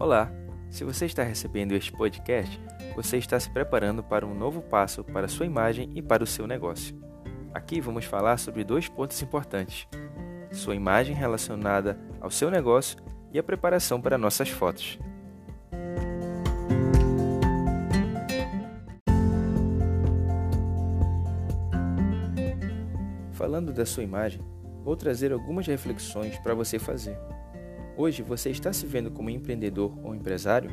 Olá! Se você está recebendo este podcast, você está se preparando para um novo passo para a sua imagem e para o seu negócio. Aqui vamos falar sobre dois pontos importantes: sua imagem relacionada ao seu negócio e a preparação para nossas fotos. Falando da sua imagem, vou trazer algumas reflexões para você fazer. Hoje você está se vendo como empreendedor ou empresário?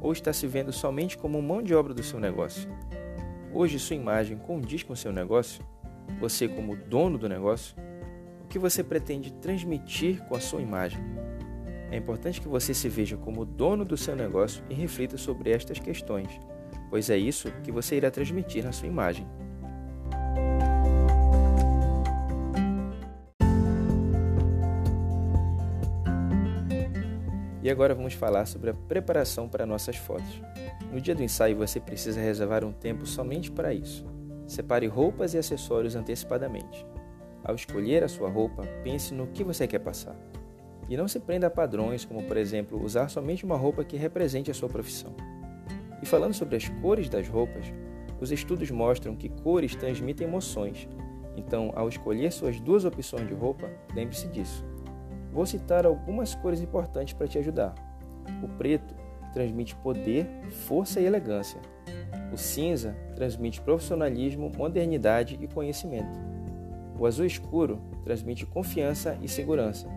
Ou está se vendo somente como mão de obra do seu negócio? Hoje sua imagem condiz com o seu negócio? Você, como dono do negócio? O que você pretende transmitir com a sua imagem? É importante que você se veja como dono do seu negócio e reflita sobre estas questões, pois é isso que você irá transmitir na sua imagem. E agora vamos falar sobre a preparação para nossas fotos. No dia do ensaio você precisa reservar um tempo somente para isso. Separe roupas e acessórios antecipadamente. Ao escolher a sua roupa, pense no que você quer passar. E não se prenda a padrões, como por exemplo usar somente uma roupa que represente a sua profissão. E falando sobre as cores das roupas, os estudos mostram que cores transmitem emoções. Então, ao escolher suas duas opções de roupa, lembre-se disso. Vou citar algumas cores importantes para te ajudar. O preto transmite poder, força e elegância. O cinza transmite profissionalismo, modernidade e conhecimento. O azul escuro transmite confiança e segurança.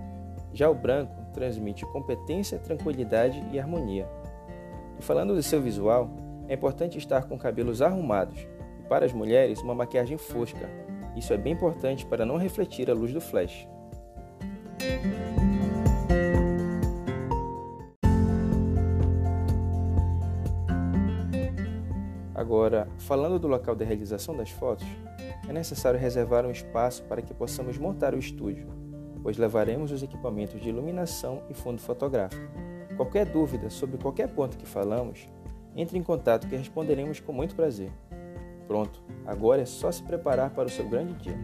Já o branco transmite competência, tranquilidade e harmonia. E falando do seu visual, é importante estar com cabelos arrumados e para as mulheres uma maquiagem fosca. Isso é bem importante para não refletir a luz do flash. Agora, falando do local da realização das fotos, é necessário reservar um espaço para que possamos montar o estúdio, pois levaremos os equipamentos de iluminação e fundo fotográfico. Qualquer dúvida sobre qualquer ponto que falamos, entre em contato que responderemos com muito prazer. Pronto, agora é só se preparar para o seu grande dia.